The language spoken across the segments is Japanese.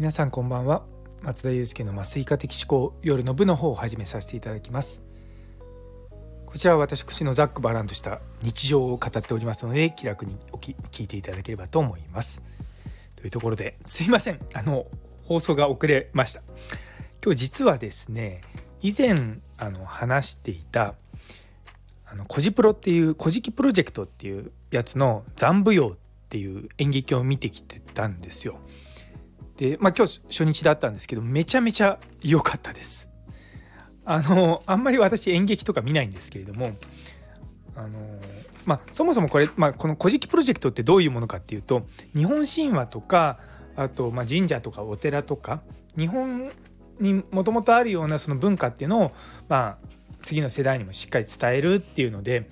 皆さんこんばんは。松田祐介の麻酔科的思考夜の部の方を始めさせていただきます。こちらは私口のざっくばらんとした日常を語っておりますので気楽にお聞いていただければと思います。というところですいません。あの放送が遅れました。今日実はですね以前あの話していたあのコジプロっていう古事記プロジェクトっていうやつの残舞踊っていう演劇を見てきてたんですよ。で、まあ、今日初日だったんですけどめちゃめちゃ良かったです。あのあんまり私演劇とか見ないんですけれどもあのまあ、そもそもこれ、まあ、この「古事記プロジェクト」ってどういうものかっていうと日本神話とかあと、ま、神社とかお寺とか日本にもともとあるようなその文化っていうのを、まあ、次の世代にもしっかり伝えるっていうので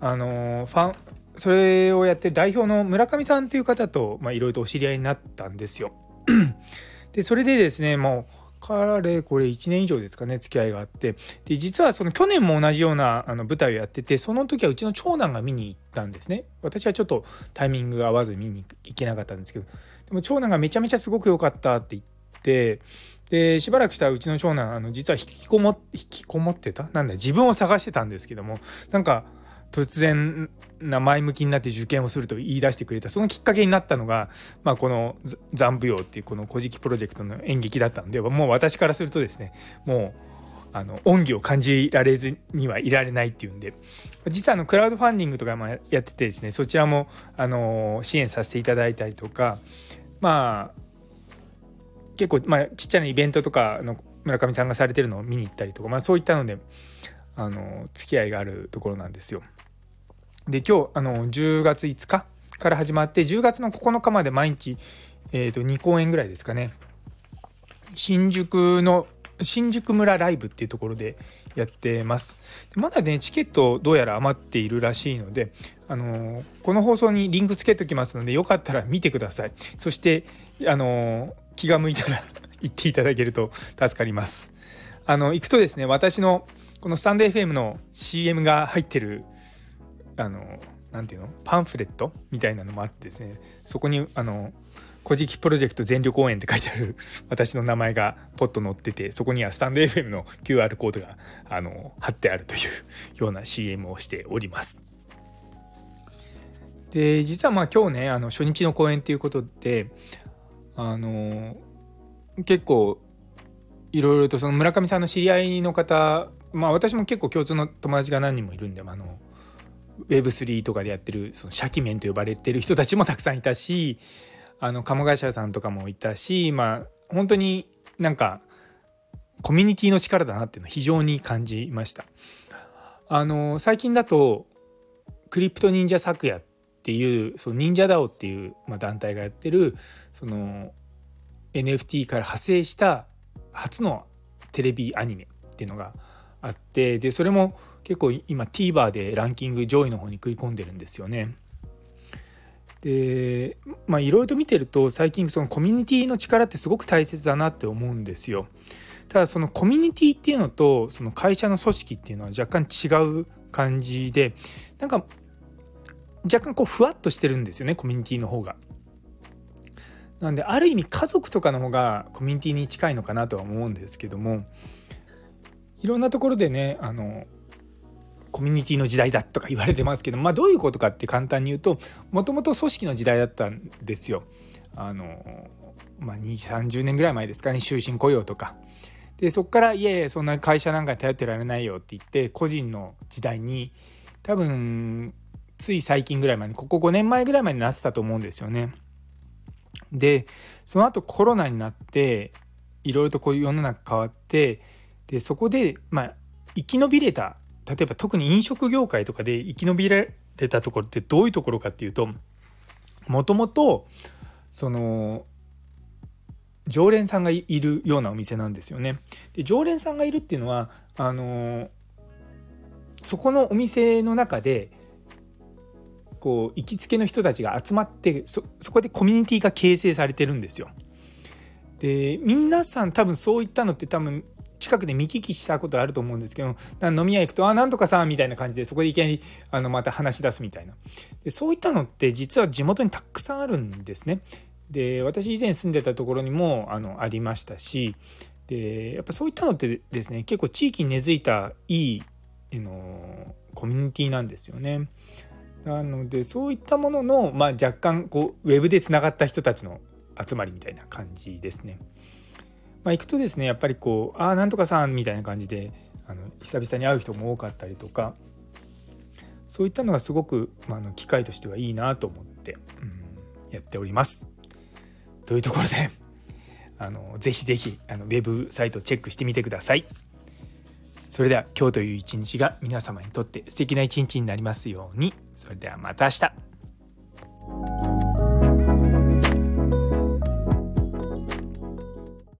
あのファンそれをやってる代表の村上さんっていう方といろいろとお知り合いになったんですよ。でそれでですねもう彼これ1年以上ですかね付き合いがあって。で実はその去年も同じようなあの舞台をやっててその時はうちの長男が見に行ったんですね。私はちょっとタイミングが合わず見に行けなかったんですけど。でも長男がめちゃめちゃすごく良かったって言ってでしばらくしたらうちの長男あの実は引きこも引きこもってた？なんだ自分を探してたんですけども。なんか突然な前向きになって受験をすると言い出してくれたそのきっかけになったのが、まあ、この「残舞踊」っていうこの「古事記プロジェクト」の演劇だったのでもう私からするとですねもうあの恩義を感じられずにはいられないっていうんで実はあのクラウドファンディングとかもやっててですねそちらもあの支援させていただいたりとかまあ結構、まあ、ちっちゃなイベントとかの村上さんがされてるのを見に行ったりとか、まあ、そういったのであの付き合いがあるところなんですよ。で今日あの10月5日から始まって10月の9日まで毎日、えー、と2公演ぐらいですかね。新宿の新宿村ライブっていうところでやってます。まだねチケットどうやら余っているらしいのであのこの放送にリンクつけときますのでよかったら見てください。そしてあの気が向いたら 行っていただけると助かります。あの行くとですね私のこのスタンド FM の CM が入ってるあのなていうの？パンフレット？みたいなのもあってですね。そこにあの「古事記プロジェクト全力応援」って書いてある 私の名前がポッと載っててそこにはスタンド FM の QR コードがあの貼ってあるという ような CM をしております。で実はまあ今日ねあの初日の公演っていうことであの結構いろいろとその村上さんの知り合いの方まあ私も結構共通の友達が何人もいるんであの Web3 とかでやってるそのシャキメンと呼ばれてる人たちもたくさんいたしあの鴨頭さんとかもいたしまあ本当になんかコミュニティの力だなっていうのを非常に感じました。あの最近だとクリプト忍者昨夜っていうその忍者 DAO っていう、まあ、団体がやってるその NFT から派生した初のテレビアニメっていうのがあってでそれも結構今 TVer でランキング上位の方に食い込んでるんですよね。でまあいろいろと見てると最近そのコミュニティの力ってすごく大切だなって思うんですよ。ただそのコミュニティっていうのとその会社の組織っていうのは若干違う感じでなんか若干こうふわっとしてるんですよねコミュニティの方が。なんである意味家族とかの方がコミュニティに近いのかなとは思うんですけどもいろんなところでねあのコミュニティの時代だとか言われてますけど、まあ、どういうことかって簡単に言うともともと組織の時代だったんですよ。あのまあ、2 30年ぐらい前ですかね終身雇用とか。でそこからいやいやそんな会社なんかに頼ってられないよって言って個人の時代に多分つい最近ぐらいまでここ5年前ぐらいまでなってたと思うんですよね。でその後コロナになっていろいろとこういう世の中変わってでそこでまあ生き延びれた例えば特に飲食業界とかで生き延びられたところってどういうところかっていうともともとその常連さんがいるようなお店なんですよね。で常連さんがいるっていうのはあのそこのお店の中でこう行きつけの人たちが集まってそこでコミュニティが形成されてるんですよ。で皆さん多分そういったのって多分近くで見聞きしたことあると思うんですけど飲み屋行くと「あなんとかさん」みたいな感じでそこでいきなりあのまた話し出すみたいなでそういったのって実は地元にたくさんあるんですね。で私以前住んでたところにもあのありましたしでやっぱそういったのってですね結構地域に根付いたいいのコミュニティなんですよね。なのでそういったものの、まあ、若干こうウェブでつながった人たちの集まりみたいな感じですね。まあ、行くとですねやっぱりこう「ああなんとかさん」みたいな感じであの久々に会う人も多かったりとかそういったのがすごく、まあ、の機会としてはいいなと思って、うん、やっております。というところで あのぜひぜひあのウェブサイトをチェックしてみてください。それでは今日という一日が皆様にとって素敵な一日になりますように。それではまた明日。